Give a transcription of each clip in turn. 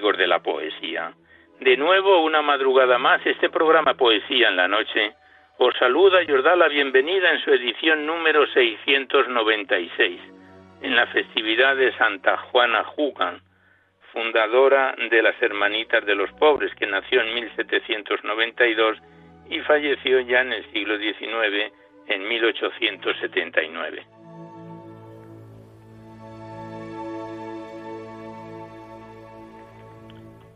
De la poesía. De nuevo, una madrugada más, este programa Poesía en la Noche os saluda y os da la bienvenida en su edición número 696, en la festividad de Santa Juana Jugan, fundadora de las Hermanitas de los Pobres, que nació en 1792 y falleció ya en el siglo XIX, en 1879.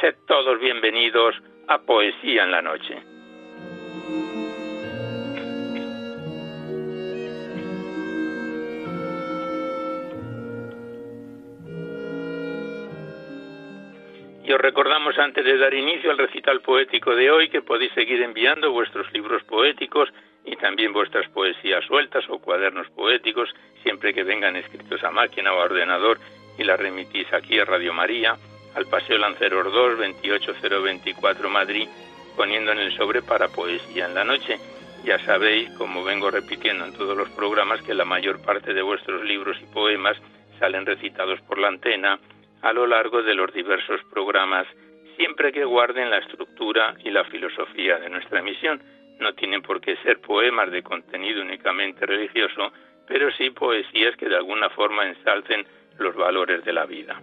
Sed todos bienvenidos a Poesía en la Noche. Y os recordamos antes de dar inicio al recital poético de hoy que podéis seguir enviando vuestros libros poéticos y también vuestras poesías sueltas o cuadernos poéticos, siempre que vengan escritos a máquina o a ordenador y las remitís aquí a Radio María al Paseo Lanceros 2, 28024 Madrid, poniendo en el sobre para poesía en la noche. Ya sabéis, como vengo repitiendo en todos los programas, que la mayor parte de vuestros libros y poemas salen recitados por la antena a lo largo de los diversos programas, siempre que guarden la estructura y la filosofía de nuestra emisión. No tienen por qué ser poemas de contenido únicamente religioso, pero sí poesías que de alguna forma ensalcen los valores de la vida.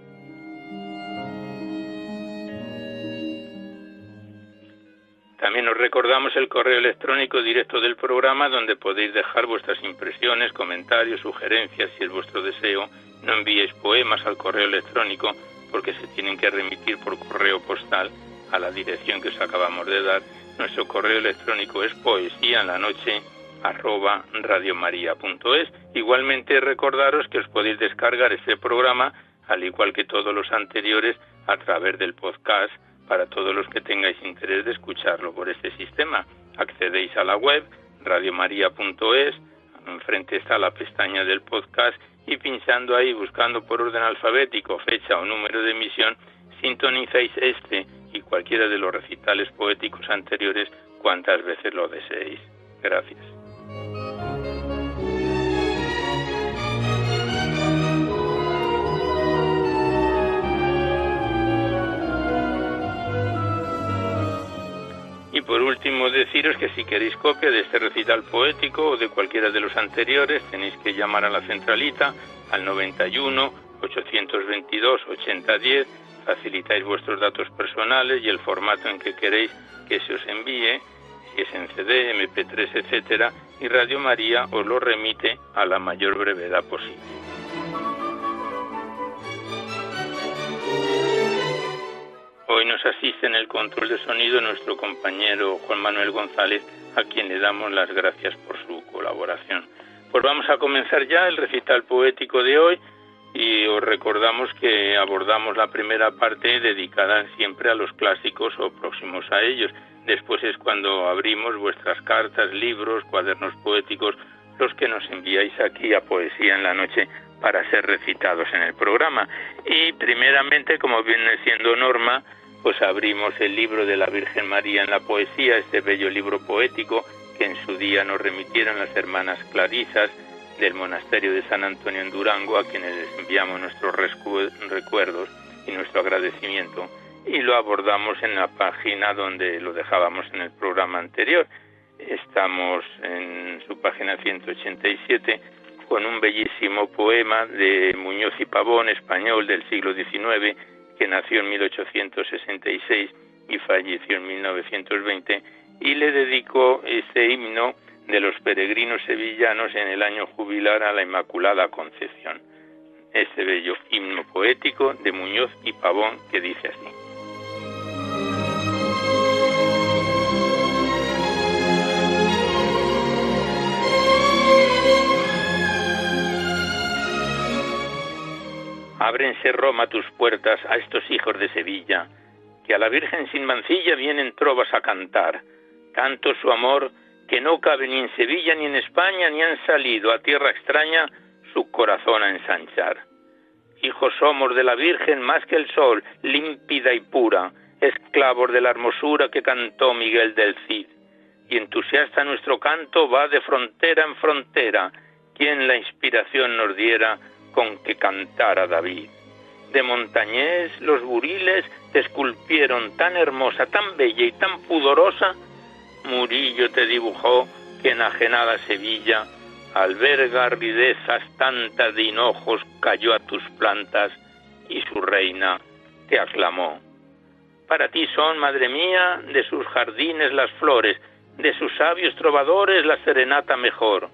También os recordamos el correo electrónico directo del programa donde podéis dejar vuestras impresiones, comentarios, sugerencias, si es vuestro deseo. No enviéis poemas al correo electrónico porque se tienen que remitir por correo postal a la dirección que os acabamos de dar. Nuestro correo electrónico es poesía en la noche arroba radiomaria.es. Igualmente recordaros que os podéis descargar este programa, al igual que todos los anteriores, a través del podcast para todos los que tengáis interés de escucharlo por este sistema. Accedéis a la web radiomaria.es, enfrente está la pestaña del podcast y pinchando ahí, buscando por orden alfabético, fecha o número de emisión, sintonizáis este y cualquiera de los recitales poéticos anteriores cuantas veces lo deseéis. Gracias. Y por último deciros que si queréis copia de este recital poético o de cualquiera de los anteriores tenéis que llamar a la centralita al 91 822 8010, facilitáis vuestros datos personales y el formato en que queréis que se os envíe, si es en CD, MP3, etcétera, y Radio María os lo remite a la mayor brevedad posible. Hoy nos asiste en el control de sonido nuestro compañero Juan Manuel González, a quien le damos las gracias por su colaboración. Pues vamos a comenzar ya el recital poético de hoy y os recordamos que abordamos la primera parte dedicada siempre a los clásicos o próximos a ellos. Después es cuando abrimos vuestras cartas, libros, cuadernos poéticos los que nos enviáis aquí a Poesía en la Noche para ser recitados en el programa. Y primeramente, como viene siendo norma, pues abrimos el libro de la Virgen María en la poesía, este bello libro poético que en su día nos remitieron las hermanas Clarisas del monasterio de San Antonio en Durango, a quienes les enviamos nuestros recuerdos y nuestro agradecimiento. Y lo abordamos en la página donde lo dejábamos en el programa anterior. Estamos en su página 187 con un bellísimo poema de Muñoz y Pavón, español del siglo XIX, que nació en 1866 y falleció en 1920, y le dedicó este himno de los peregrinos sevillanos en el año jubilar a la Inmaculada Concepción. Este bello himno poético de Muñoz y Pavón que dice así. Ábrense Roma tus puertas a estos hijos de Sevilla, que a la Virgen sin mancilla vienen trovas a cantar. Tanto su amor que no cabe ni en Sevilla ni en España, ni han salido a tierra extraña su corazón a ensanchar. Hijos somos de la Virgen más que el sol, límpida y pura, esclavos de la hermosura que cantó Miguel del Cid. Y entusiasta nuestro canto va de frontera en frontera, quien la inspiración nos diera con que cantara David. De Montañés los buriles te esculpieron tan hermosa, tan bella y tan pudorosa, Murillo te dibujó que enajenada Sevilla alberga ridezas tantas de hinojos cayó a tus plantas y su reina te aclamó. Para ti son, madre mía, de sus jardines las flores, de sus sabios trovadores la serenata mejor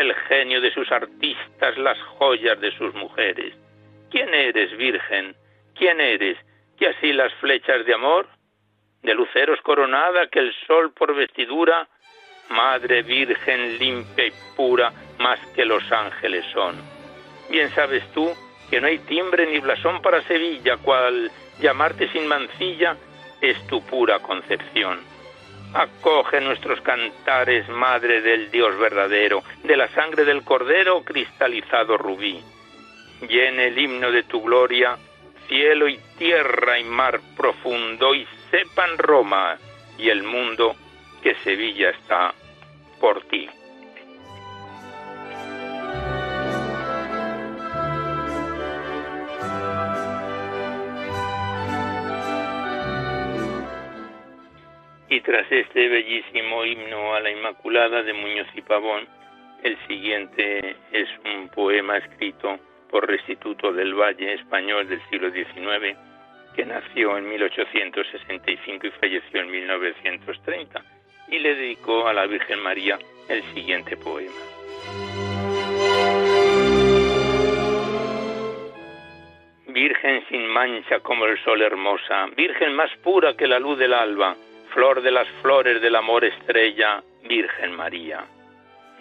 el genio de sus artistas, las joyas de sus mujeres. ¿Quién eres, Virgen? ¿Quién eres? ¿Que así las flechas de amor? De luceros coronada, que el sol por vestidura, Madre Virgen limpia y pura, más que los ángeles son. Bien sabes tú que no hay timbre ni blasón para Sevilla, cual llamarte sin mancilla es tu pura concepción Acoge nuestros cantares, Madre del Dios verdadero, de la sangre del Cordero cristalizado rubí. Llene el himno de tu gloria, cielo y tierra y mar profundo, y sepan Roma y el mundo que Sevilla está por ti. Y tras este bellísimo himno a la Inmaculada de Muñoz y Pavón, el siguiente es un poema escrito por Restituto del Valle, español del siglo XIX, que nació en 1865 y falleció en 1930, y le dedicó a la Virgen María el siguiente poema. Virgen sin mancha como el sol hermosa, Virgen más pura que la luz del alba, flor de las flores del amor estrella, Virgen María.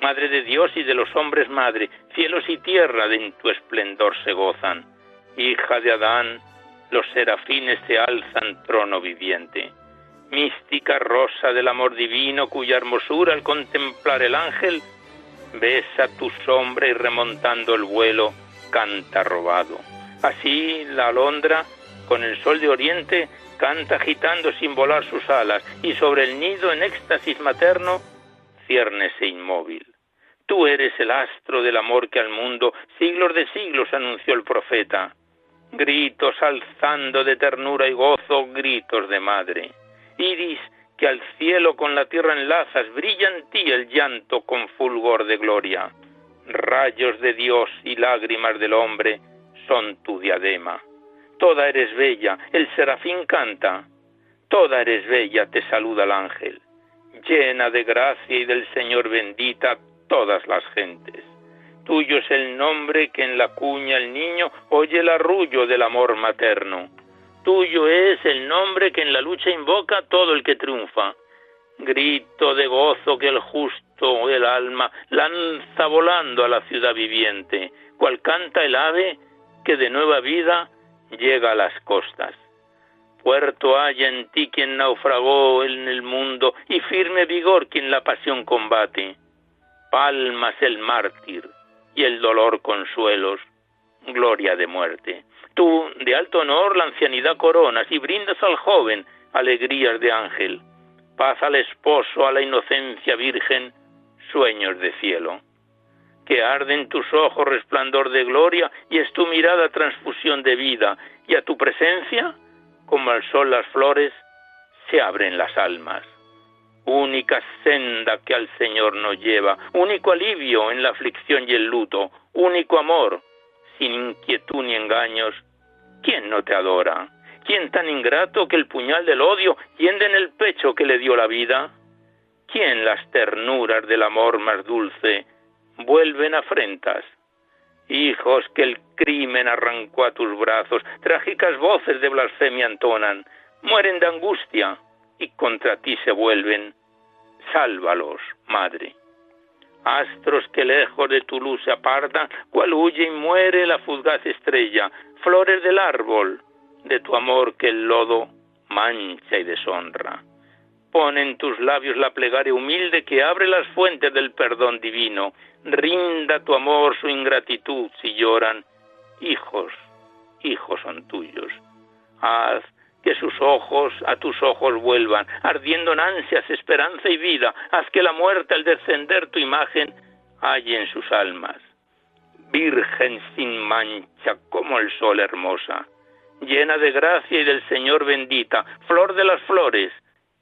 Madre de Dios y de los hombres madre, cielos y tierra en tu esplendor se gozan. Hija de Adán, los serafines te alzan trono viviente. Mística rosa del amor divino, cuya hermosura al contemplar el ángel, besa tu sombra y remontando el vuelo, canta robado. Así la alondra, con el sol de oriente, canta agitando sin volar sus alas, y sobre el nido en éxtasis materno ciérnese inmóvil. Tú eres el astro del amor que al mundo siglos de siglos anunció el profeta. Gritos alzando de ternura y gozo, gritos de madre. Iris que al cielo con la tierra enlazas, brilla en ti el llanto con fulgor de gloria. Rayos de Dios y lágrimas del hombre son tu diadema toda eres bella, el serafín canta, toda eres bella, te saluda el ángel, llena de gracia y del Señor bendita todas las gentes. Tuyo es el nombre que en la cuña el niño oye el arrullo del amor materno. Tuyo es el nombre que en la lucha invoca todo el que triunfa. Grito de gozo que el justo el alma lanza volando a la ciudad viviente, cual canta el ave que de nueva vida llega a las costas. Puerto haya en ti quien naufragó en el mundo y firme vigor quien la pasión combate. palmas el mártir y el dolor consuelos, gloria de muerte. Tú, de alto honor, la ancianidad coronas y brindas al joven alegrías de ángel, paz al esposo, a la inocencia virgen, sueños de cielo. Que arde en tus ojos resplandor de gloria y es tu mirada transfusión de vida, y a tu presencia, como al sol las flores, se abren las almas. Única senda que al Señor nos lleva, único alivio en la aflicción y el luto, único amor, sin inquietud ni engaños. ¿Quién no te adora? ¿Quién tan ingrato que el puñal del odio hiende en el pecho que le dio la vida? ¿Quién las ternuras del amor más dulce vuelven afrentas? Hijos que el crimen arrancó a tus brazos, trágicas voces de blasfemia entonan, mueren de angustia y contra ti se vuelven. Sálvalos, madre. Astros que lejos de tu luz se apartan, cual huye y muere la fugaz estrella, flores del árbol, de tu amor que el lodo mancha y deshonra. Pon en tus labios la plegaria humilde que abre las fuentes del perdón divino. Rinda tu amor su ingratitud si lloran. Hijos, hijos son tuyos. Haz que sus ojos a tus ojos vuelvan, ardiendo en ansias, esperanza y vida. Haz que la muerte al descender tu imagen halle en sus almas. Virgen sin mancha como el sol hermosa, llena de gracia y del Señor bendita, flor de las flores,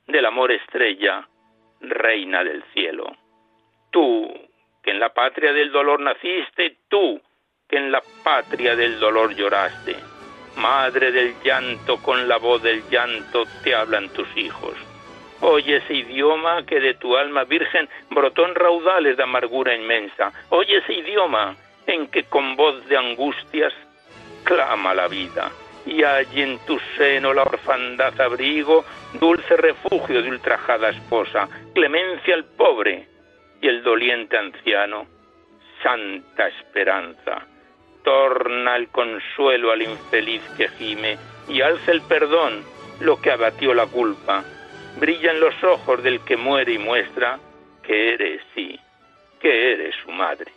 del amor estrella, reina del cielo. Tú, que en la patria del dolor naciste, tú, que en la patria del dolor lloraste Madre del llanto, con la voz del llanto te hablan tus hijos. Oye ese idioma que de tu alma virgen brotó en raudales de amargura inmensa. Oye ese idioma en que con voz de angustias clama la vida. Y allí en tu seno la orfandad abrigo, dulce refugio de ultrajada esposa, clemencia al pobre y el doliente anciano, santa esperanza torna el consuelo al infeliz que gime y alza el perdón lo que abatió la culpa. Brillan los ojos del que muere y muestra que eres, sí, que eres su madre.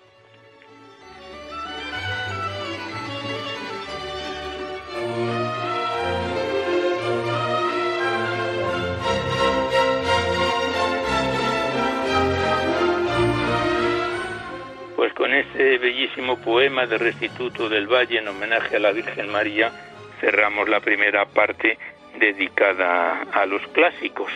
Con este bellísimo poema de Restituto del Valle en homenaje a la Virgen María, cerramos la primera parte dedicada a los clásicos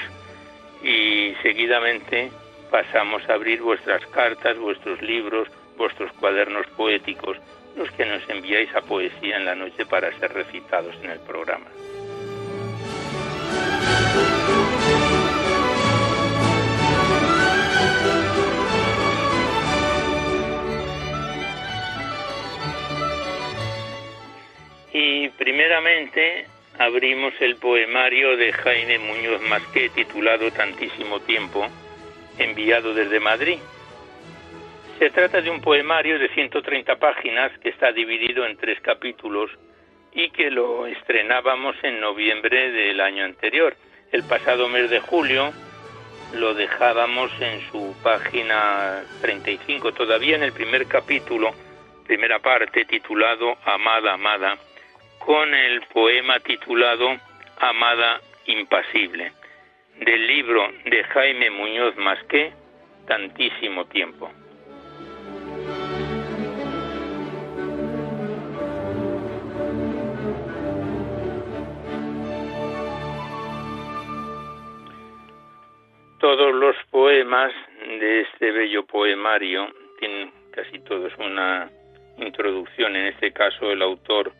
y seguidamente pasamos a abrir vuestras cartas, vuestros libros, vuestros cuadernos poéticos, los que nos enviáis a poesía en la noche para ser recitados en el programa. Abrimos el poemario de Jaime Muñoz Masqué titulado Tantísimo Tiempo, enviado desde Madrid. Se trata de un poemario de 130 páginas que está dividido en tres capítulos y que lo estrenábamos en noviembre del año anterior. El pasado mes de julio lo dejábamos en su página 35, todavía en el primer capítulo, primera parte, titulado Amada, Amada con el poema titulado Amada Impasible, del libro de Jaime Muñoz Masqué, Tantísimo Tiempo. Todos los poemas de este bello poemario tienen casi todos una introducción, en este caso el autor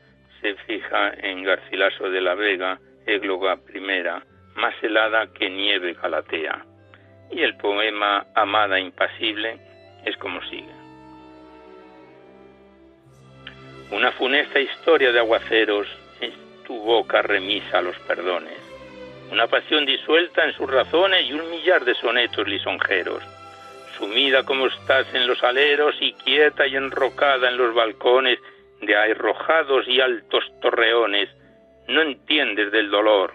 se fija en Garcilaso de la Vega, égloga primera, más helada que nieve galatea. Y el poema Amada Impasible es como sigue. Una funesta historia de aguaceros es tu boca remisa a los perdones. Una pasión disuelta en sus razones y un millar de sonetos lisonjeros. Sumida como estás en los aleros y quieta y enrocada en los balcones de arrojados y altos torreones, no entiendes del dolor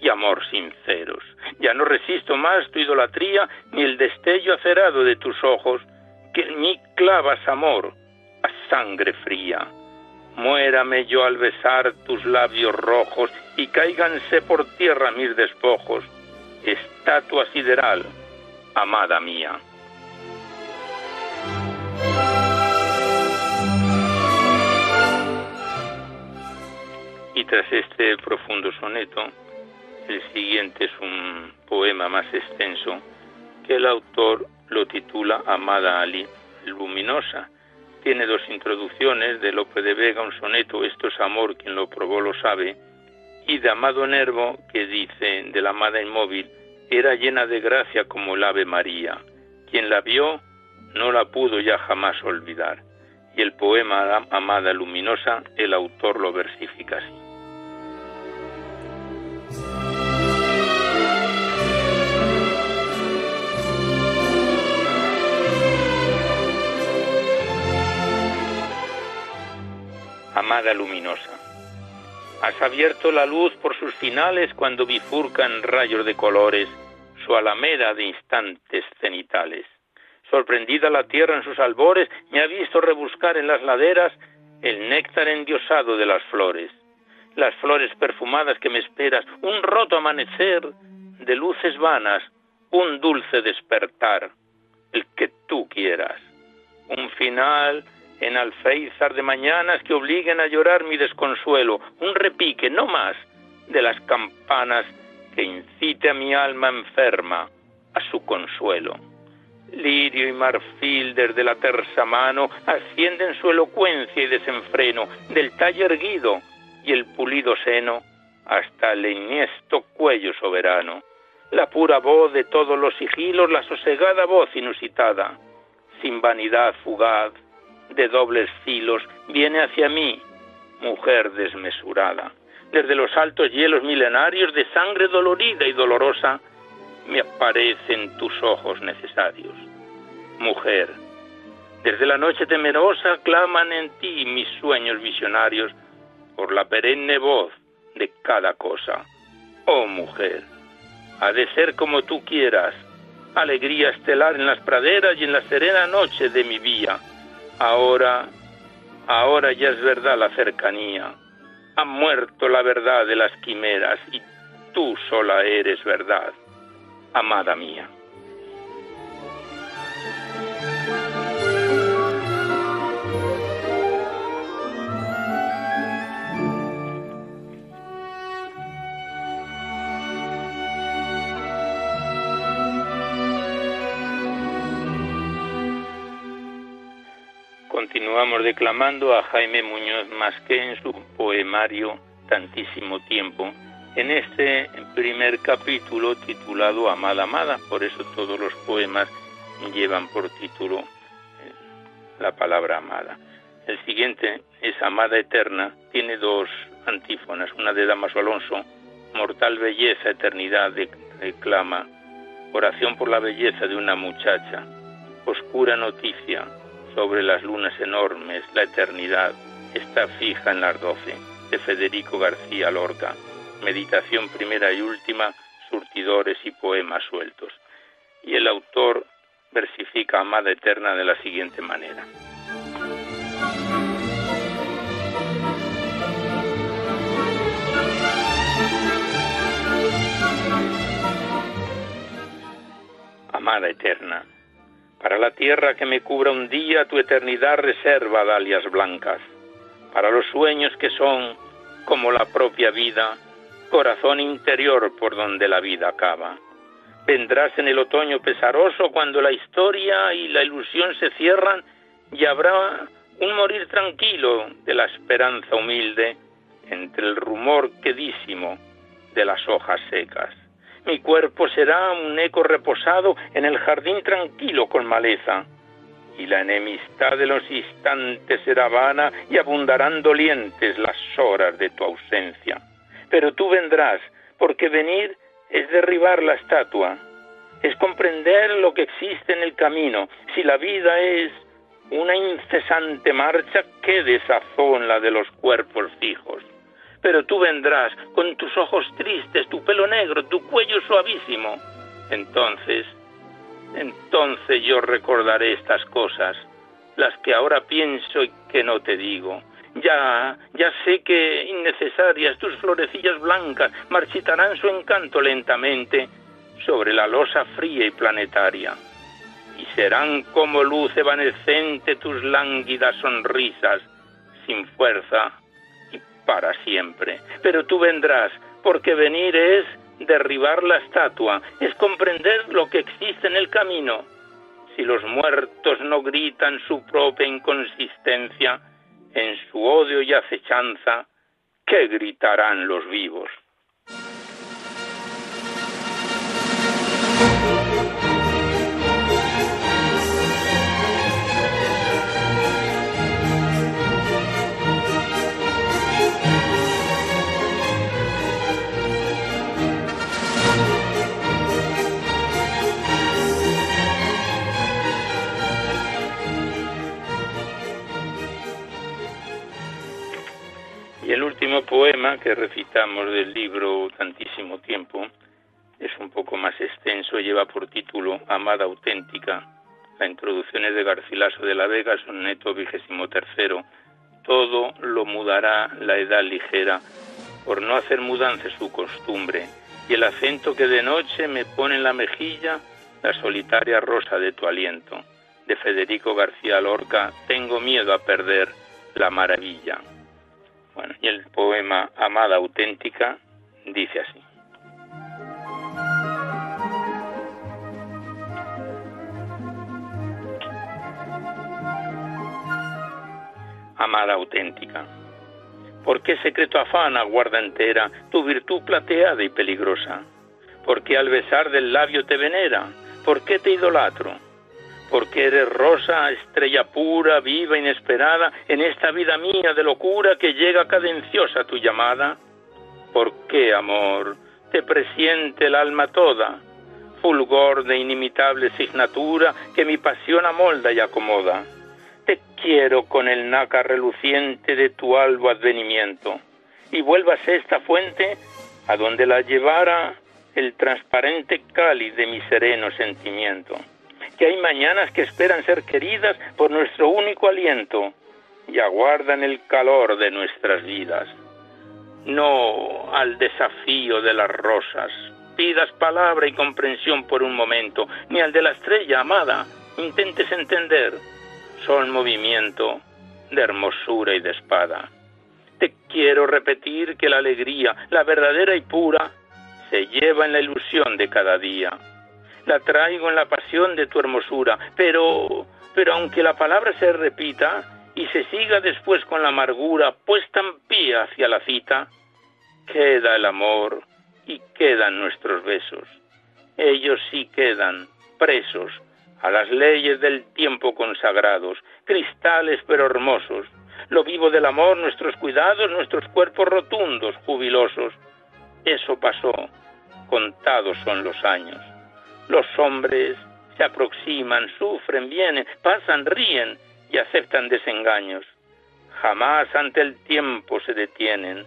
y amor sinceros. Ya no resisto más tu idolatría ni el destello acerado de tus ojos, que en mí clavas amor a sangre fría. Muérame yo al besar tus labios rojos y cáiganse por tierra mis despojos, estatua sideral, amada mía. Y tras este profundo soneto, el siguiente es un poema más extenso que el autor lo titula Amada Ali Luminosa. Tiene dos introducciones de Lope de Vega, un soneto, Esto es amor, quien lo probó lo sabe, y de Amado Nervo, que dice de la amada inmóvil, era llena de gracia como el Ave María. Quien la vio no la pudo ya jamás olvidar. Y el poema Amada Luminosa, el autor lo versifica así. Amada Luminosa. Has abierto la luz por sus finales cuando bifurcan rayos de colores su alameda de instantes cenitales. Sorprendida la tierra en sus albores, me ha visto rebuscar en las laderas el néctar endiosado de las flores. Las flores perfumadas que me esperas, un roto amanecer de luces vanas, un dulce despertar, el que tú quieras. Un final en alféizar de mañanas que obliguen a llorar mi desconsuelo, un repique, no más, de las campanas que incite a mi alma enferma a su consuelo. Lirio y marfil desde la tersa mano ascienden su elocuencia y desenfreno del talle erguido y el pulido seno hasta el enhiesto cuello soberano. La pura voz de todos los sigilos, la sosegada voz inusitada, sin vanidad fugaz, de dobles filos, viene hacia mí, mujer desmesurada. Desde los altos hielos milenarios de sangre dolorida y dolorosa, me aparecen tus ojos necesarios. Mujer, desde la noche temerosa claman en ti mis sueños visionarios por la perenne voz de cada cosa. Oh mujer, ha de ser como tú quieras, alegría estelar en las praderas y en la serena noche de mi vía Ahora, ahora ya es verdad la cercanía. Ha muerto la verdad de las quimeras y tú sola eres verdad, amada mía. Continuamos declamando a Jaime Muñoz Masqué en su poemario Tantísimo Tiempo, en este primer capítulo titulado Amada Amada, por eso todos los poemas llevan por título eh, la palabra amada. El siguiente es Amada Eterna, tiene dos antífonas, una de Damaso Alonso, Mortal Belleza, Eternidad, declama, Oración por la belleza de una muchacha, Oscura Noticia, sobre las lunas enormes, la eternidad está fija en las doce, de Federico García Lorca. Meditación primera y última, surtidores y poemas sueltos. Y el autor versifica Amada Eterna de la siguiente manera. Amada Eterna, para la tierra que me cubra un día, tu eternidad reserva dalias blancas. Para los sueños que son, como la propia vida, corazón interior por donde la vida acaba. Vendrás en el otoño pesaroso cuando la historia y la ilusión se cierran y habrá un morir tranquilo de la esperanza humilde entre el rumor quedísimo de las hojas secas. Mi cuerpo será un eco reposado en el jardín tranquilo con maleza. Y la enemistad de los instantes será vana y abundarán dolientes las horas de tu ausencia. Pero tú vendrás, porque venir es derribar la estatua, es comprender lo que existe en el camino. Si la vida es una incesante marcha, qué desazón la de los cuerpos fijos pero tú vendrás con tus ojos tristes, tu pelo negro, tu cuello suavísimo. Entonces entonces yo recordaré estas cosas, las que ahora pienso y que no te digo. Ya, ya sé que innecesarias tus florecillas blancas marchitarán su encanto lentamente sobre la losa fría y planetaria. Y serán como luz evanescente tus lánguidas sonrisas, sin fuerza para siempre. Pero tú vendrás, porque venir es derribar la estatua, es comprender lo que existe en el camino. Si los muertos no gritan su propia inconsistencia, en su odio y acechanza, ¿qué gritarán los vivos? Y el último poema que recitamos del libro Tantísimo Tiempo es un poco más extenso, lleva por título Amada Auténtica. La introducción es de Garcilaso de la Vega, soneto vigésimo tercero. Todo lo mudará la edad ligera, por no hacer mudanza su costumbre, y el acento que de noche me pone en la mejilla la solitaria rosa de tu aliento. De Federico García Lorca, tengo miedo a perder la maravilla. Bueno, y el poema Amada Auténtica dice así. Amada auténtica, ¿por qué secreto afana guarda entera tu virtud plateada y peligrosa? ¿Por qué al besar del labio te venera? ¿Por qué te idolatro? Porque eres rosa, estrella pura, viva, inesperada, en esta vida mía de locura que llega cadenciosa tu llamada. ¿Por qué, amor, te presiente el alma toda, fulgor de inimitable signatura que mi pasión amolda y acomoda? Te quiero con el nácar reluciente de tu albo advenimiento, y vuelvas esta fuente a donde la llevara el transparente cáliz de mi sereno sentimiento que hay mañanas que esperan ser queridas por nuestro único aliento y aguardan el calor de nuestras vidas. No al desafío de las rosas, pidas palabra y comprensión por un momento, ni al de la estrella amada, intentes entender. Son movimiento de hermosura y de espada. Te quiero repetir que la alegría, la verdadera y pura, se lleva en la ilusión de cada día la traigo en la pasión de tu hermosura, pero, pero aunque la palabra se repita y se siga después con la amargura puesta en pie hacia la cita, queda el amor y quedan nuestros besos. Ellos sí quedan presos a las leyes del tiempo consagrados, cristales pero hermosos, lo vivo del amor, nuestros cuidados, nuestros cuerpos rotundos, jubilosos. Eso pasó, contados son los años. Los hombres se aproximan, sufren, vienen, pasan, ríen y aceptan desengaños. Jamás ante el tiempo se detienen.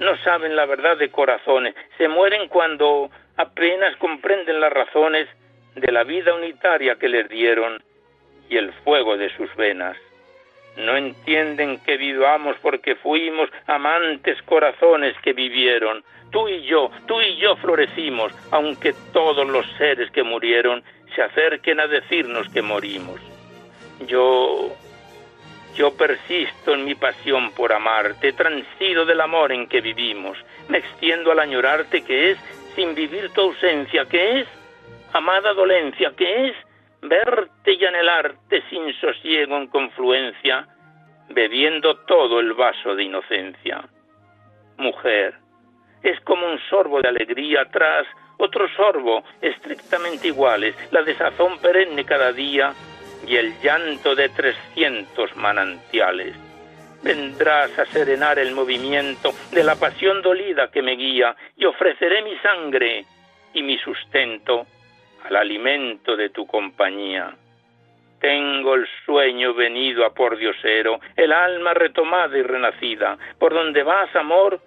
No saben la verdad de corazones. Se mueren cuando apenas comprenden las razones de la vida unitaria que les dieron y el fuego de sus venas. No entienden que vivamos porque fuimos amantes corazones que vivieron, Tú y yo, tú y yo florecimos, aunque todos los seres que murieron se acerquen a decirnos que morimos. Yo, yo persisto en mi pasión por amarte, transido del amor en que vivimos, me extiendo al añorarte que es, sin vivir tu ausencia, que es, amada dolencia, que es, verte y anhelarte sin sosiego en confluencia, bebiendo todo el vaso de inocencia. Mujer, es como un sorbo de alegría tras otro sorbo estrictamente iguales, la desazón perenne cada día y el llanto de trescientos manantiales. Vendrás a serenar el movimiento de la pasión dolida que me guía y ofreceré mi sangre y mi sustento al alimento de tu compañía. Tengo el sueño venido a por diosero, el alma retomada y renacida. Por donde vas, amor,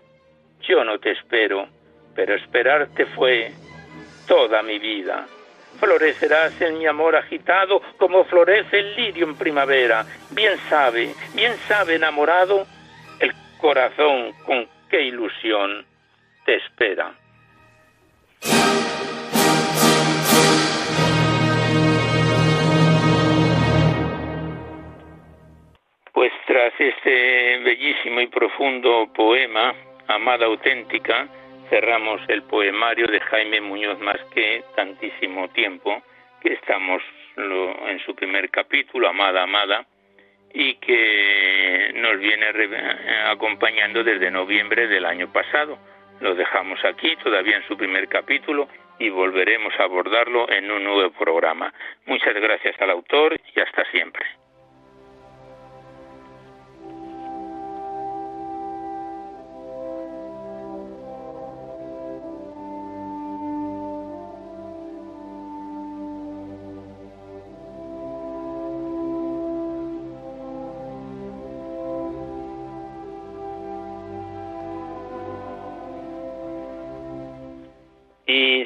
yo no te espero, pero esperarte fue toda mi vida. florecerás en mi amor agitado como florece el lirio en primavera. Bien sabe, bien sabe enamorado el corazón con qué ilusión te espera. Tras este bellísimo y profundo poema, Amada Auténtica, cerramos el poemario de Jaime Muñoz más que tantísimo tiempo, que estamos en su primer capítulo, Amada, Amada, y que nos viene acompañando desde noviembre del año pasado. Lo dejamos aquí, todavía en su primer capítulo, y volveremos a abordarlo en un nuevo programa. Muchas gracias al autor y hasta siempre.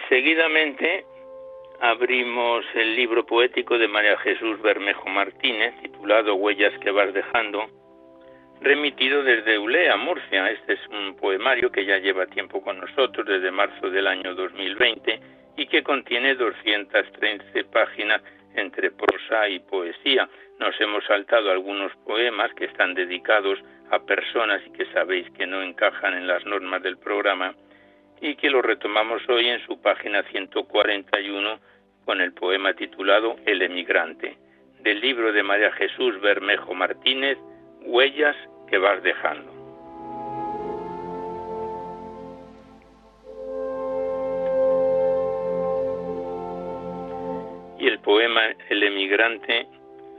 Seguidamente abrimos el libro poético de María Jesús Bermejo Martínez, titulado Huellas que vas dejando, remitido desde Eulea, Murcia. Este es un poemario que ya lleva tiempo con nosotros, desde marzo del año 2020, y que contiene 213 páginas entre prosa y poesía. Nos hemos saltado algunos poemas que están dedicados a personas y que sabéis que no encajan en las normas del programa y que lo retomamos hoy en su página 141 con el poema titulado El emigrante, del libro de María Jesús Bermejo Martínez, Huellas que vas dejando. Y el poema El emigrante,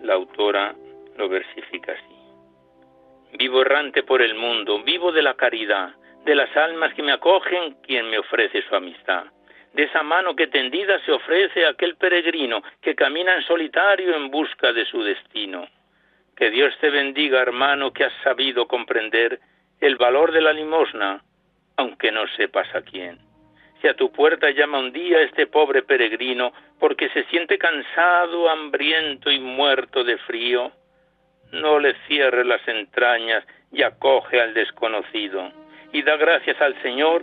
la autora lo versifica así. Vivo errante por el mundo, vivo de la caridad, de las almas que me acogen, quien me ofrece su amistad. De esa mano que tendida se ofrece aquel peregrino que camina en solitario en busca de su destino. Que Dios te bendiga, hermano, que has sabido comprender el valor de la limosna, aunque no sepas a quién. Si a tu puerta llama un día este pobre peregrino, porque se siente cansado, hambriento y muerto de frío, no le cierre las entrañas y acoge al desconocido y da gracias al Señor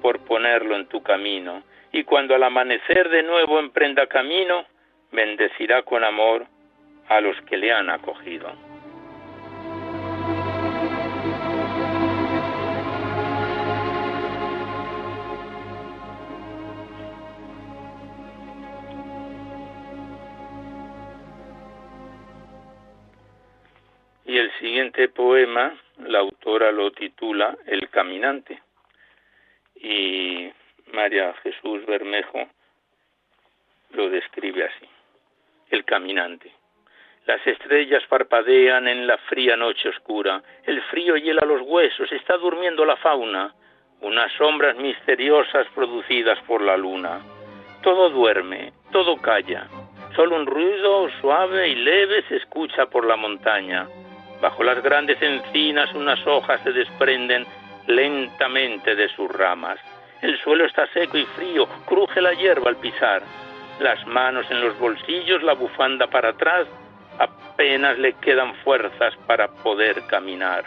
por ponerlo en tu camino. Y cuando al amanecer de nuevo emprenda camino, bendecirá con amor a los que le han acogido. Y el siguiente poema la autora lo titula El caminante y María Jesús Bermejo lo describe así. El caminante. Las estrellas parpadean en la fría noche oscura, el frío hiela los huesos, está durmiendo la fauna, unas sombras misteriosas producidas por la luna. Todo duerme, todo calla, solo un ruido suave y leve se escucha por la montaña Bajo las grandes encinas unas hojas se desprenden lentamente de sus ramas. El suelo está seco y frío, cruje la hierba al pisar. Las manos en los bolsillos, la bufanda para atrás, apenas le quedan fuerzas para poder caminar.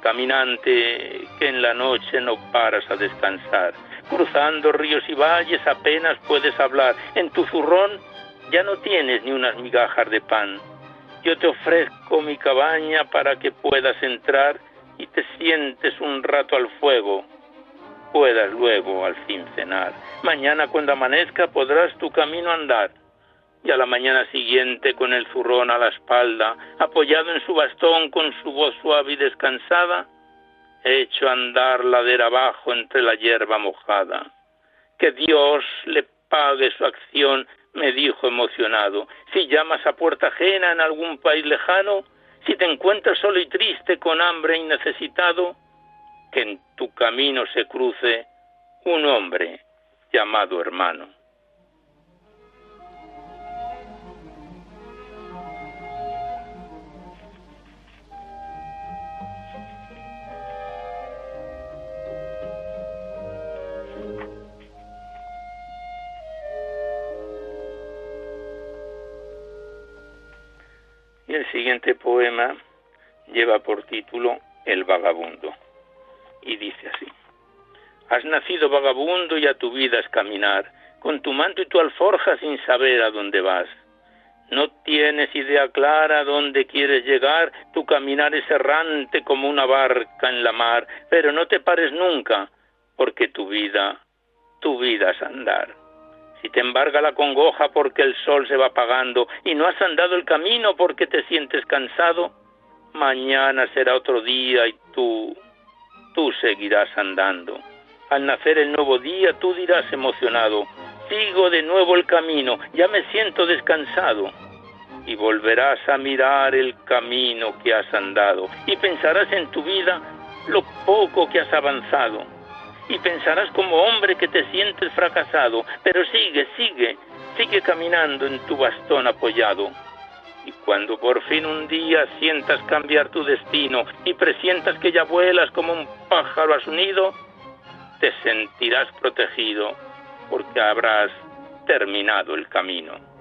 Caminante que en la noche no paras a descansar, cruzando ríos y valles apenas puedes hablar. En tu zurrón ya no tienes ni unas migajas de pan yo te ofrezco mi cabaña para que puedas entrar y te sientes un rato al fuego, puedas luego al fin cenar. Mañana cuando amanezca podrás tu camino andar. Y a la mañana siguiente con el zurrón a la espalda, apoyado en su bastón con su voz suave y descansada, hecho andar ladera abajo entre la hierba mojada. Que Dios le pague su acción me dijo emocionado, si llamas a puerta ajena en algún país lejano, si te encuentras solo y triste, con hambre y necesitado, que en tu camino se cruce un hombre llamado hermano. Siguiente poema lleva por título El vagabundo y dice así. Has nacido vagabundo y a tu vida es caminar, con tu manto y tu alforja sin saber a dónde vas. No tienes idea clara a dónde quieres llegar, tu caminar es errante como una barca en la mar, pero no te pares nunca, porque tu vida, tu vida es andar. Si te embarga la congoja porque el sol se va apagando y no has andado el camino porque te sientes cansado, mañana será otro día y tú, tú seguirás andando. Al nacer el nuevo día tú dirás emocionado, sigo de nuevo el camino, ya me siento descansado. Y volverás a mirar el camino que has andado y pensarás en tu vida lo poco que has avanzado. Y pensarás como hombre que te sientes fracasado, pero sigue, sigue, sigue caminando en tu bastón apoyado. Y cuando por fin un día sientas cambiar tu destino y presientas que ya vuelas como un pájaro a su nido, te sentirás protegido porque habrás terminado el camino.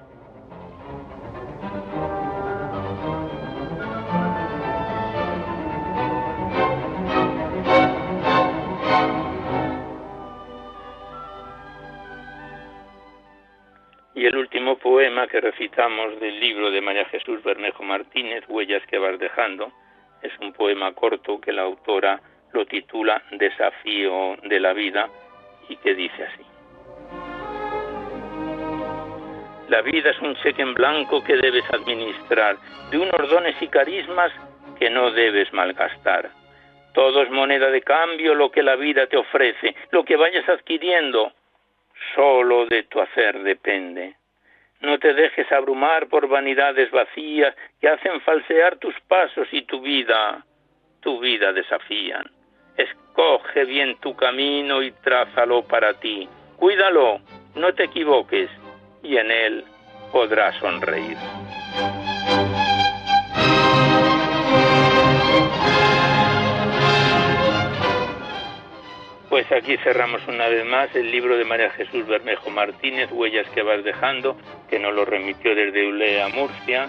Y el último poema que recitamos del libro de María Jesús Bermejo Martínez, Huellas que vas dejando, es un poema corto que la autora lo titula Desafío de la vida y que dice así. La vida es un cheque en blanco que debes administrar, de unos dones y carismas que no debes malgastar. Todo es moneda de cambio lo que la vida te ofrece, lo que vayas adquiriendo, solo de tu hacer depende. No te dejes abrumar por vanidades vacías que hacen falsear tus pasos y tu vida, tu vida desafían. Escoge bien tu camino y trázalo para ti. Cuídalo, no te equivoques y en él podrás sonreír. Pues aquí cerramos una vez más el libro de María Jesús Bermejo Martínez, Huellas que vas dejando, que nos lo remitió desde Ulea, Murcia,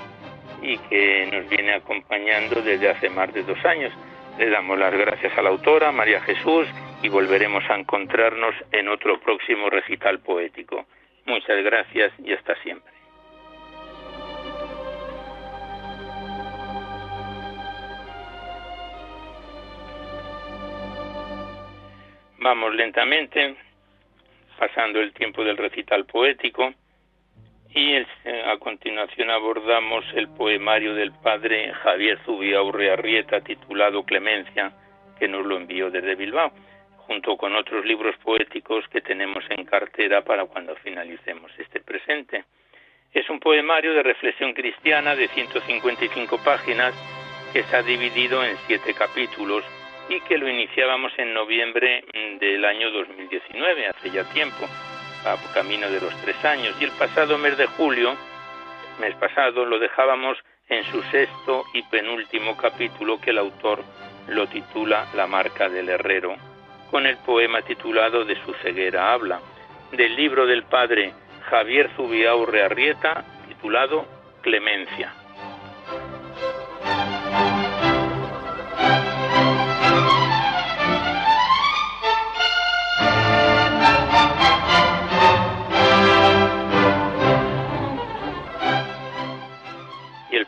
y que nos viene acompañando desde hace más de dos años. Le damos las gracias a la autora, María Jesús, y volveremos a encontrarnos en otro próximo recital poético. Muchas gracias y hasta siempre. Vamos lentamente, pasando el tiempo del recital poético, y a continuación abordamos el poemario del padre Javier Zubiaurre Arrieta titulado Clemencia, que nos lo envió desde Bilbao, junto con otros libros poéticos que tenemos en cartera para cuando finalicemos este presente. Es un poemario de reflexión cristiana de 155 páginas que está dividido en siete capítulos y que lo iniciábamos en noviembre del año 2019, hace ya tiempo a camino de los tres años. Y el pasado mes de julio, mes pasado, lo dejábamos en su sexto y penúltimo capítulo que el autor lo titula La marca del herrero, con el poema titulado De su ceguera habla, del libro del padre Javier Zubiaurre Arrieta, titulado Clemencia.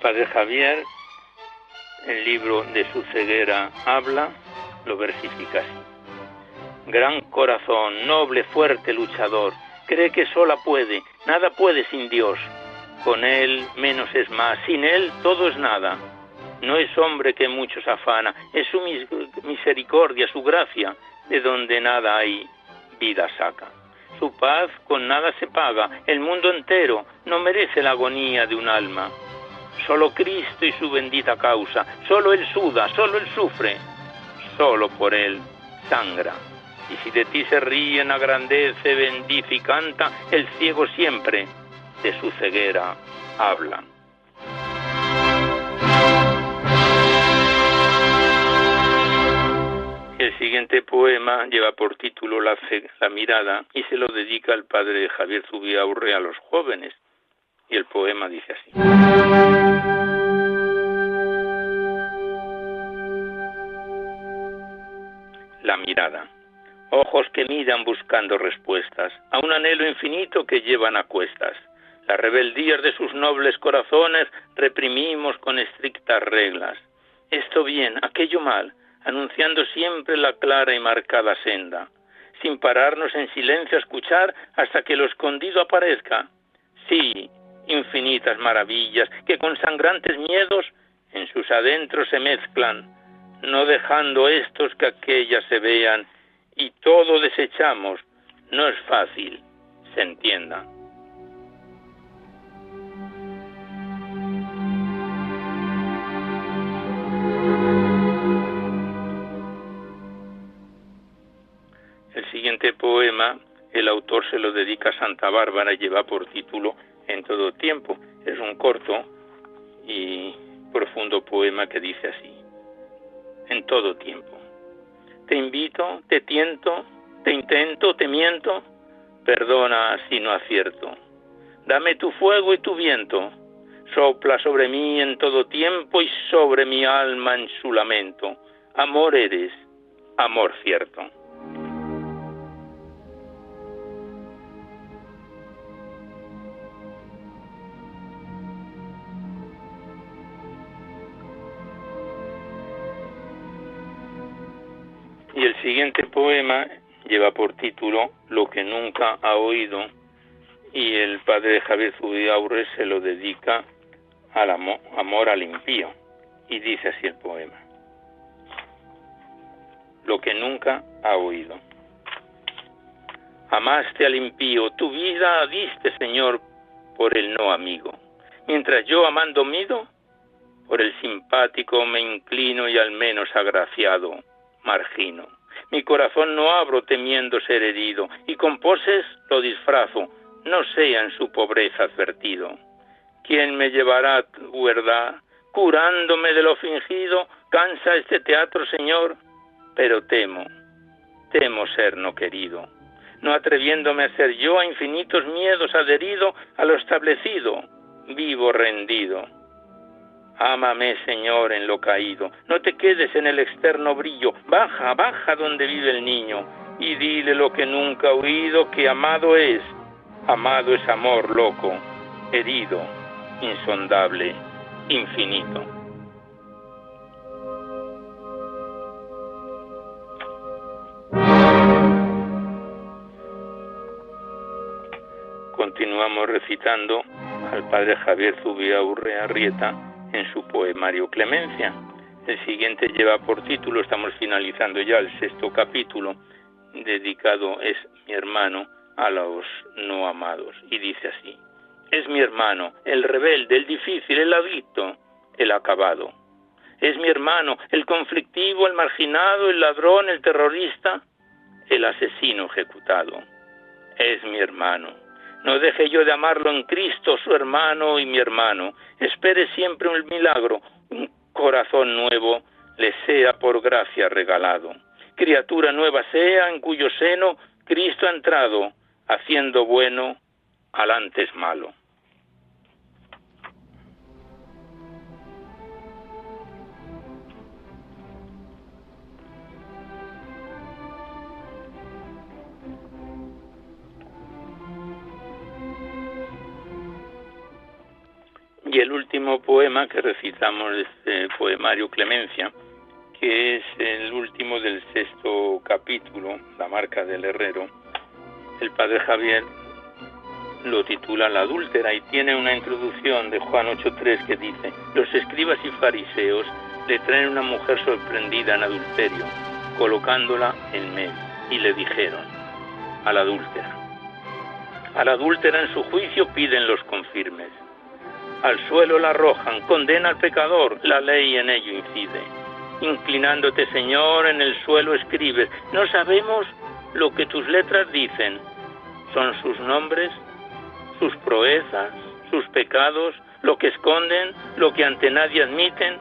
Padre Javier, el libro de su ceguera habla, lo versifica así. Gran corazón, noble, fuerte, luchador, cree que sola puede, nada puede sin Dios. Con Él menos es más, sin Él todo es nada. No es hombre que muchos afana, es su misericordia, su gracia, de donde nada hay, vida saca. Su paz con nada se paga, el mundo entero no merece la agonía de un alma. Solo Cristo y su bendita causa, solo Él suda, solo Él sufre, solo por Él sangra. Y si de ti se ríen, agrandece, bendice y canta, el ciego siempre de su ceguera habla. El siguiente poema lleva por título la, la, mirada y se lo dedica al padre Javier Zubiaurre a los jóvenes y el poema dice así. La mirada. Ojos que miran buscando respuestas a un anhelo infinito que llevan a cuestas. Las rebeldías de sus nobles corazones reprimimos con estrictas reglas. Esto bien, aquello mal, anunciando siempre la clara y marcada senda, sin pararnos en silencio a escuchar hasta que lo escondido aparezca. Sí, infinitas maravillas que con sangrantes miedos en sus adentros se mezclan, no dejando estos que aquellas se vean, y todo desechamos, no es fácil, se entienda. El siguiente poema, el autor se lo dedica a Santa Bárbara y lleva por título En todo tiempo. Es un corto y profundo poema que dice así, en todo tiempo. Te invito, te tiento, te intento, te miento, perdona si no acierto. Dame tu fuego y tu viento, sopla sobre mí en todo tiempo y sobre mi alma en su lamento. Amor eres, amor cierto. Siguiente poema lleva por título Lo que nunca ha oído y el padre Javier Zubiaurre se lo dedica al amor, amor al impío y dice así el poema. Lo que nunca ha oído. Amaste al impío, tu vida diste, Señor, por el no amigo. Mientras yo amando mido, por el simpático me inclino y al menos agraciado margino. Mi corazón no abro temiendo ser herido, y con poses lo disfrazo, no sea en su pobreza advertido. ¿Quién me llevará a tu verdad? Curándome de lo fingido, cansa este teatro, Señor, pero temo, temo ser no querido, no atreviéndome a ser yo a infinitos miedos adherido a lo establecido, vivo rendido Ámame, Señor, en lo caído. No te quedes en el externo brillo. Baja, baja donde vive el niño. Y dile lo que nunca ha oído, que amado es. Amado es amor loco, herido, insondable, infinito. Continuamos recitando al padre Javier Zubia Urrea Rieta en su poemario Clemencia. El siguiente lleva por título, estamos finalizando ya el sexto capítulo, dedicado es mi hermano a los no amados. Y dice así, es mi hermano, el rebelde, el difícil, el adicto, el acabado. Es mi hermano, el conflictivo, el marginado, el ladrón, el terrorista, el asesino ejecutado. Es mi hermano no deje yo de amarlo en Cristo, su hermano y mi hermano. Espere siempre un milagro, un corazón nuevo le sea por gracia regalado. Criatura nueva sea en cuyo seno Cristo ha entrado, haciendo bueno al antes malo. Y el último poema que recitamos de este poemario Clemencia, que es el último del sexto capítulo, La marca del herrero, el padre Javier lo titula La adúltera y tiene una introducción de Juan 8.3 que dice, los escribas y fariseos le traen una mujer sorprendida en adulterio, colocándola en medio, y le dijeron, a la adúltera. A adúltera en su juicio piden los confirmes al suelo la arrojan, condena al pecador, la ley en ello incide. Inclinándote, Señor, en el suelo escribes, no sabemos lo que tus letras dicen. Son sus nombres, sus proezas, sus pecados, lo que esconden, lo que ante nadie admiten.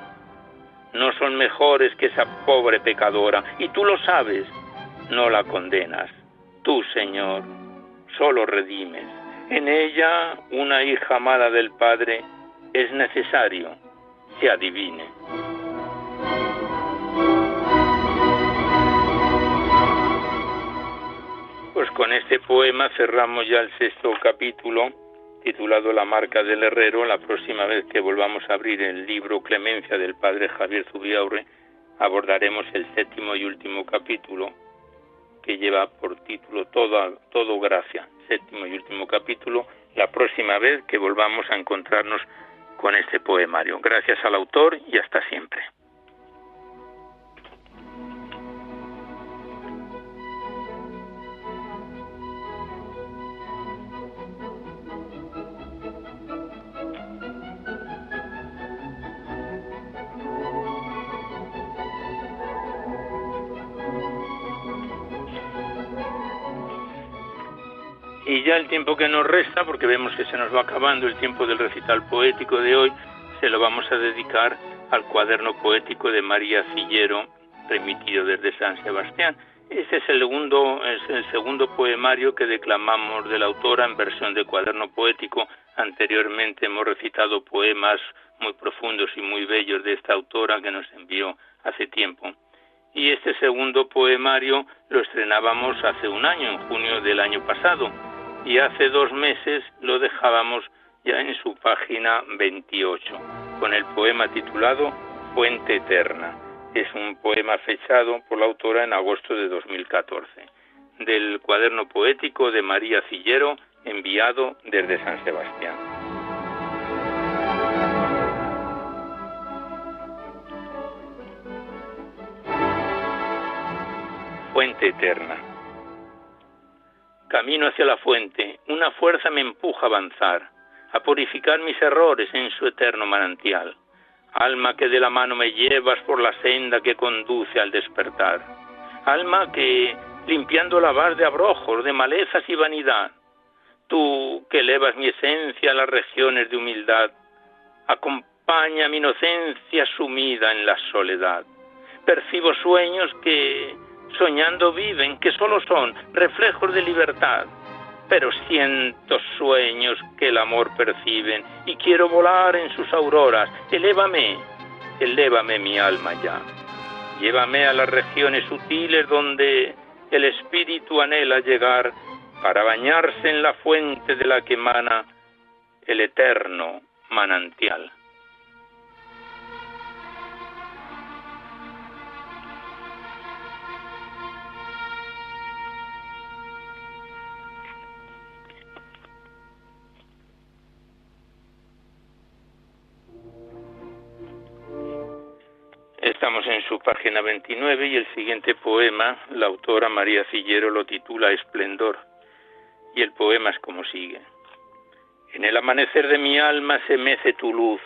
No son mejores que esa pobre pecadora, y tú lo sabes, no la condenas. Tú, Señor, solo redimes en ella, una hija amada del Padre, es necesario se adivine. con este poema cerramos ya el sexto capítulo titulado La marca del herrero. La próxima vez que volvamos a abrir el libro Clemencia del padre Javier Zubiaurre abordaremos el séptimo y último capítulo que lleva por título Todo, todo gracia. Séptimo y último capítulo la próxima vez que volvamos a encontrarnos con este poemario. Gracias al autor y hasta siempre. Ya el tiempo que nos resta, porque vemos que se nos va acabando el tiempo del recital poético de hoy, se lo vamos a dedicar al cuaderno poético de María Cillero, remitido desde San Sebastián. Este es el segundo, es el segundo poemario que declamamos de la autora en versión de cuaderno poético. Anteriormente hemos recitado poemas muy profundos y muy bellos de esta autora que nos envió hace tiempo y este segundo poemario lo estrenábamos hace un año, en junio del año pasado y hace dos meses lo dejábamos ya en su página 28, con el poema titulado Fuente Eterna. Es un poema fechado por la autora en agosto de 2014, del cuaderno poético de María Cillero, enviado desde San Sebastián. Fuente Eterna. Camino hacia la fuente, una fuerza me empuja a avanzar, a purificar mis errores en su eterno manantial. Alma que de la mano me llevas por la senda que conduce al despertar. Alma que, limpiando la bar de abrojos, de malezas y vanidad, tú que elevas mi esencia a las regiones de humildad, acompaña mi inocencia sumida en la soledad. Percibo sueños que soñando viven, que solo son reflejos de libertad. Pero siento sueños que el amor perciben y quiero volar en sus auroras. Elévame, elévame mi alma ya. Llévame a las regiones sutiles donde el espíritu anhela llegar para bañarse en la fuente de la que emana el eterno manantial. Su página 29 y el siguiente poema, la autora María Cillero lo titula Esplendor. Y el poema es como sigue. En el amanecer de mi alma se mece tu luz,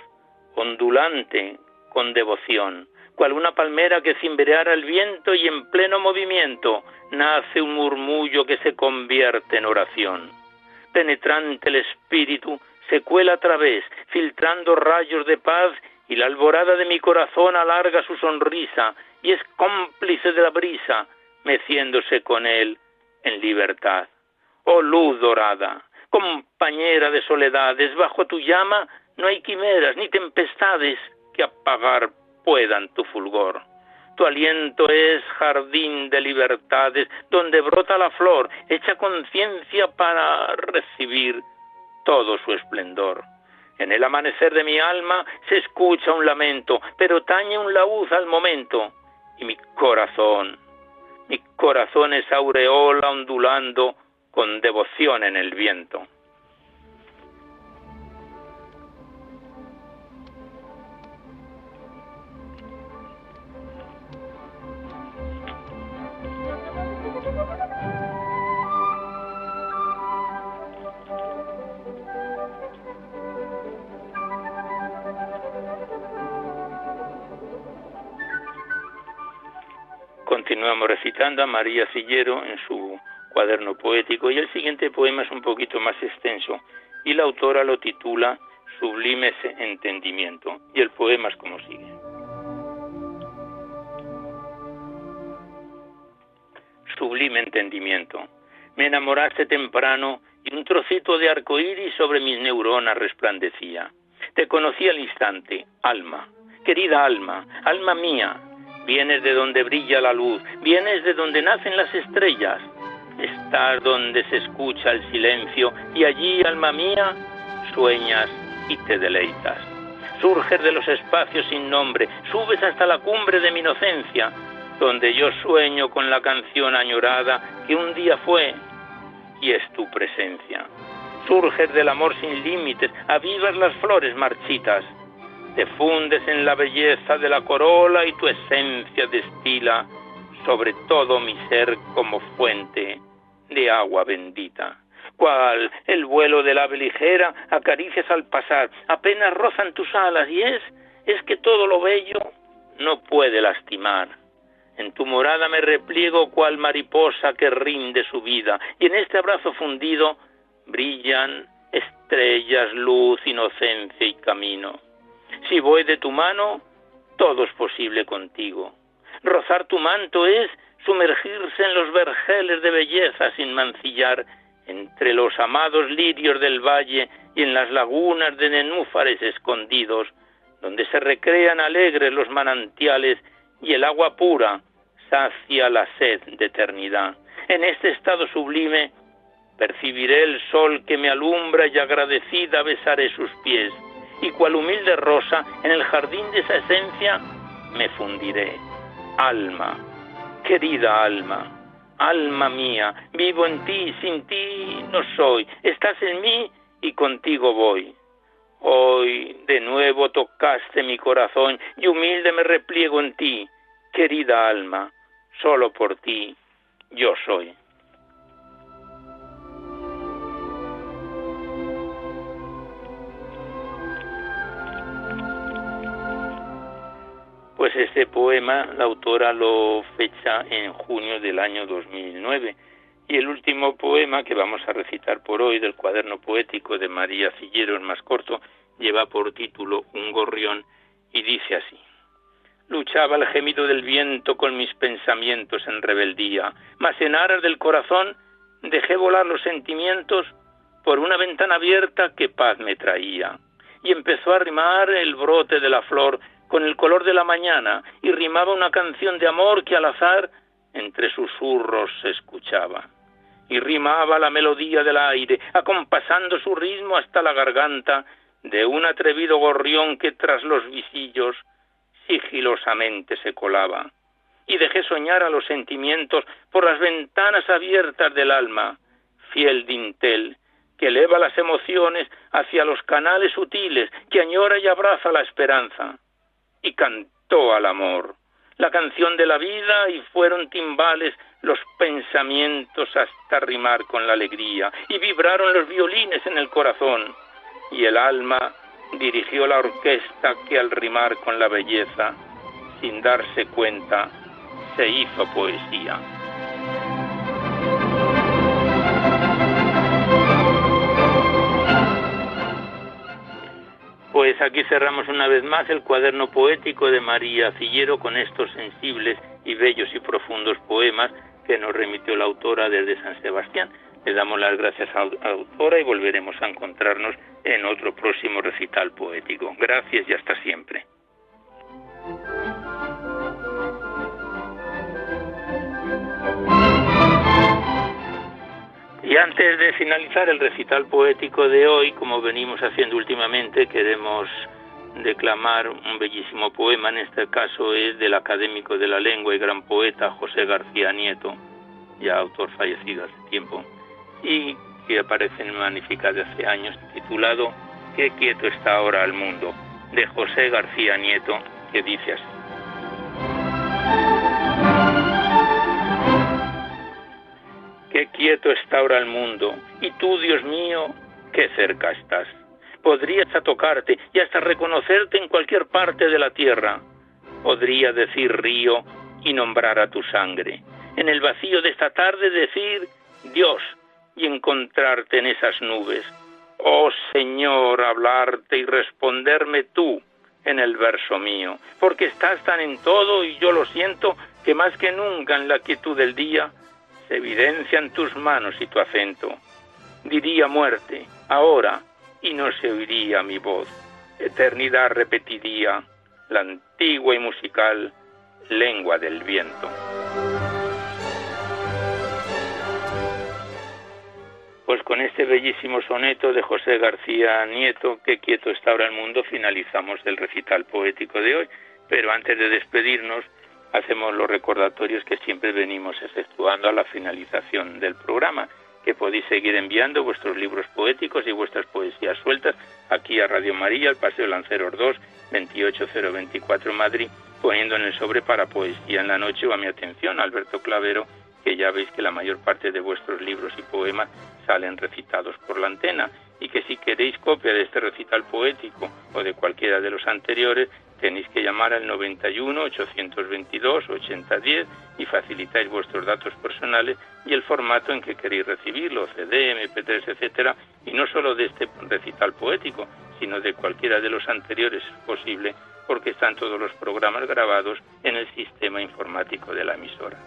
ondulante con devoción, cual una palmera que cimbreara el viento y en pleno movimiento nace un murmullo que se convierte en oración. Penetrante el espíritu se cuela a través, filtrando rayos de paz y la alborada de mi corazón alarga su sonrisa y es cómplice de la brisa, meciéndose con él en libertad. Oh luz dorada, compañera de soledades, bajo tu llama no hay quimeras ni tempestades que apagar puedan tu fulgor. Tu aliento es jardín de libertades, donde brota la flor, hecha conciencia para recibir todo su esplendor. En el amanecer de mi alma se escucha un lamento, pero tañe un laúd al momento. Y mi corazón, mi corazón es aureola ondulando con devoción en el viento. Continuamos recitando a María Sillero en su cuaderno poético y el siguiente poema es un poquito más extenso y la autora lo titula Sublime Entendimiento y el poema es como sigue. Sublime Entendimiento. Me enamoraste temprano y un trocito de arco iris sobre mis neuronas resplandecía. Te conocí al instante, alma, querida alma, alma mía, vienes de donde brilla la luz, vienes de donde nacen las estrellas. Estás donde se escucha el silencio y allí, alma mía, sueñas y te deleitas. Surges de los espacios sin nombre, subes hasta la cumbre de mi inocencia, donde yo sueño con la canción añorada que un día fue y es tu presencia. Surges del amor sin límites, avivas las flores marchitas, te fundes en la belleza de la corola y tu esencia destila sobre todo mi ser como fuente de agua bendita. Cual el vuelo del ave ligera acaricias al pasar, apenas rozan tus alas y es, es que todo lo bello no puede lastimar. En tu morada me repliego cual mariposa que rinde su vida, y en este abrazo fundido brillan estrellas, luz, inocencia y camino. Si voy de tu mano, todo es posible contigo. Rozar tu manto es sumergirse en los vergeles de belleza sin mancillar, entre los amados lirios del valle y en las lagunas de nenúfares escondidos, donde se recrean alegres los manantiales y el agua pura sacia la sed de eternidad. En este estado sublime percibiré el sol que me alumbra y agradecida besaré sus pies, y cual humilde rosa en el jardín de esa esencia me fundiré. Alma, querida alma, alma mía, vivo en ti, sin ti no soy, estás en mí y contigo voy. Hoy de nuevo tocaste mi corazón y humilde me repliego en ti, querida alma, solo por ti yo soy. Pues este poema la autora lo fecha en junio del año 2009 y el último poema que vamos a recitar por hoy del cuaderno poético de María Cillero, el más corto, lleva por título Un gorrión y dice así. Luchaba el gemido del viento con mis pensamientos en rebeldía, mas en aras del corazón dejé volar los sentimientos por una ventana abierta que paz me traía. Y empezó a rimar el brote de la flor con el color de la mañana y rimaba una canción de amor que al azar entre susurros se escuchaba. Y rimaba la melodía del aire, acompasando su ritmo hasta la garganta de un atrevido gorrión que tras los visillos sigilosamente se colaba. Y dejé soñar a los sentimientos por las ventanas abiertas del alma, fiel dintel, que eleva las emociones hacia los canales sutiles, que añora y abraza la esperanza y cantó al amor. La canción de la vida y fueron timbales los pensamientos hasta rimar con la alegría y vibraron los violines en el corazón y el alma dirigió la orquesta que al rimar con la belleza, sin darse cuenta, se hizo poesía. Pues aquí cerramos una vez más el cuaderno poético de María Cillero con estos sensibles y bellos y profundos poemas que nos remitió la autora desde San Sebastián. Le damos las gracias a la autora y volveremos a encontrarnos en otro próximo recital poético. Gracias y hasta siempre. Y antes de finalizar el recital poético de hoy, como venimos haciendo últimamente, queremos declamar un bellísimo poema, en este caso es del académico de la lengua y gran poeta José García Nieto, ya autor fallecido hace tiempo, y que aparece en Magnífica de hace años, titulado Qué quieto está ahora el mundo, de José García Nieto, que dice así. Quieto está ahora el mundo, y tú, Dios mío, qué cerca estás. Podría hasta tocarte y hasta reconocerte en cualquier parte de la tierra. Podría decir río y nombrar a tu sangre. En el vacío de esta tarde decir Dios y encontrarte en esas nubes. Oh Señor, hablarte y responderme tú en el verso mío, porque estás tan en todo y yo lo siento que más que nunca en la quietud del día evidencian tus manos y tu acento. Diría muerte, ahora, y no se oiría mi voz. Eternidad repetiría la antigua y musical lengua del viento. con este bellísimo soneto de José García Nieto, que quieto está ahora el mundo, finalizamos el recital poético de hoy. Pero antes de despedirnos, hacemos los recordatorios que siempre venimos efectuando a la finalización del programa, que podéis seguir enviando vuestros libros poéticos y vuestras poesías sueltas aquí a Radio María, al Paseo Lanceros 2, 28024 Madrid, poniendo en el sobre para poesía en la noche o a mi atención, Alberto Clavero, que ya veis que la mayor parte de vuestros libros y poemas salen recitados por la antena y que si queréis copia de este recital poético o de cualquiera de los anteriores, tenéis que llamar al 91 822 8010 y facilitáis vuestros datos personales y el formato en que queréis recibirlo, CD, MP3, etcétera, y no solo de este recital poético, sino de cualquiera de los anteriores posible, porque están todos los programas grabados en el sistema informático de la emisora.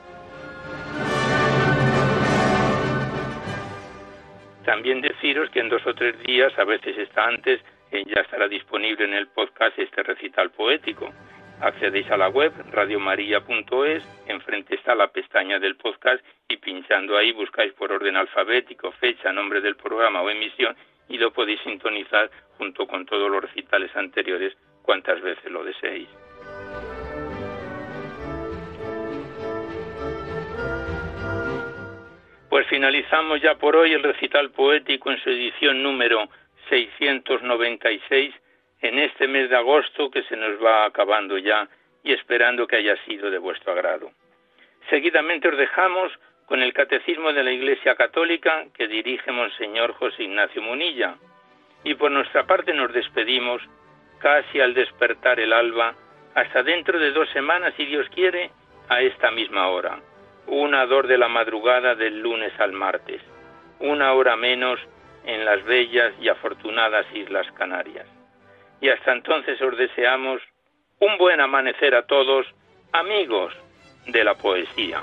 También deciros que en dos o tres días, a veces está antes, ya estará disponible en el podcast este recital poético. Accedéis a la web radiomaria.es, enfrente está la pestaña del podcast y pinchando ahí buscáis por orden alfabético, fecha, nombre del programa o emisión y lo podéis sintonizar junto con todos los recitales anteriores cuantas veces lo deseéis. Pues finalizamos ya por hoy el recital poético en su edición número 696 en este mes de agosto que se nos va acabando ya y esperando que haya sido de vuestro agrado. Seguidamente os dejamos con el Catecismo de la Iglesia Católica que dirige Monseñor José Ignacio Munilla y por nuestra parte nos despedimos casi al despertar el alba hasta dentro de dos semanas si Dios quiere a esta misma hora una dor de la madrugada del lunes al martes, una hora menos en las bellas y afortunadas Islas Canarias. Y hasta entonces os deseamos un buen amanecer a todos, amigos de la poesía.